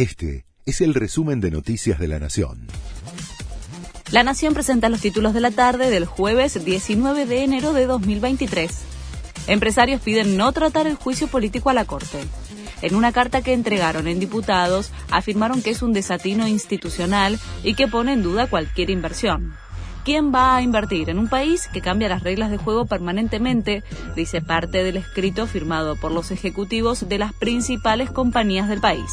Este es el resumen de Noticias de la Nación. La Nación presenta los títulos de la tarde del jueves 19 de enero de 2023. Empresarios piden no tratar el juicio político a la Corte. En una carta que entregaron en diputados, afirmaron que es un desatino institucional y que pone en duda cualquier inversión. ¿Quién va a invertir en un país que cambia las reglas de juego permanentemente? Dice parte del escrito firmado por los ejecutivos de las principales compañías del país.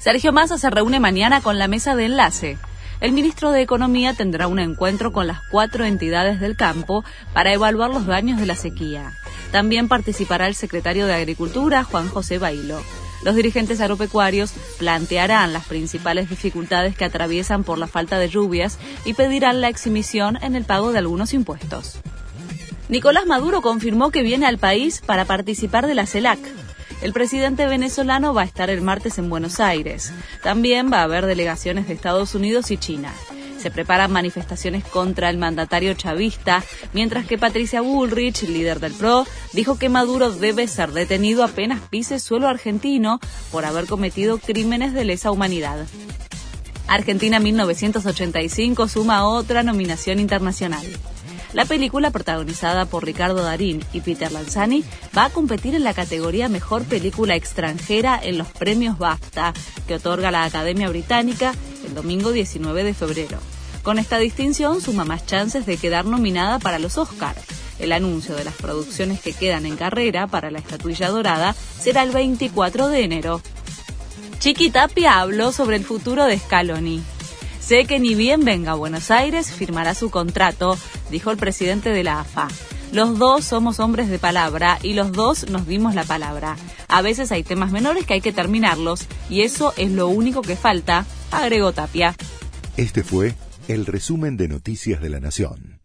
Sergio Massa se reúne mañana con la mesa de enlace. El ministro de Economía tendrá un encuentro con las cuatro entidades del campo para evaluar los daños de la sequía. También participará el secretario de Agricultura, Juan José Bailo. Los dirigentes agropecuarios plantearán las principales dificultades que atraviesan por la falta de lluvias y pedirán la exhibición en el pago de algunos impuestos. Nicolás Maduro confirmó que viene al país para participar de la CELAC. El presidente venezolano va a estar el martes en Buenos Aires. También va a haber delegaciones de Estados Unidos y China. Se preparan manifestaciones contra el mandatario chavista, mientras que Patricia Bullrich, líder del PRO, dijo que Maduro debe ser detenido apenas pise suelo argentino por haber cometido crímenes de lesa humanidad. Argentina 1985 suma otra nominación internacional. La película, protagonizada por Ricardo Darín y Peter Lanzani, va a competir en la categoría Mejor Película Extranjera en los premios BAFTA, que otorga la Academia Británica el domingo 19 de febrero. Con esta distinción suma más chances de quedar nominada para los Oscars. El anuncio de las producciones que quedan en carrera para la estatuilla dorada será el 24 de enero. Chiqui Tapia habló sobre el futuro de Scaloni. Sé que ni bien venga a Buenos Aires firmará su contrato, dijo el presidente de la AFA. Los dos somos hombres de palabra y los dos nos dimos la palabra. A veces hay temas menores que hay que terminarlos y eso es lo único que falta, agregó Tapia. Este fue el resumen de Noticias de la Nación.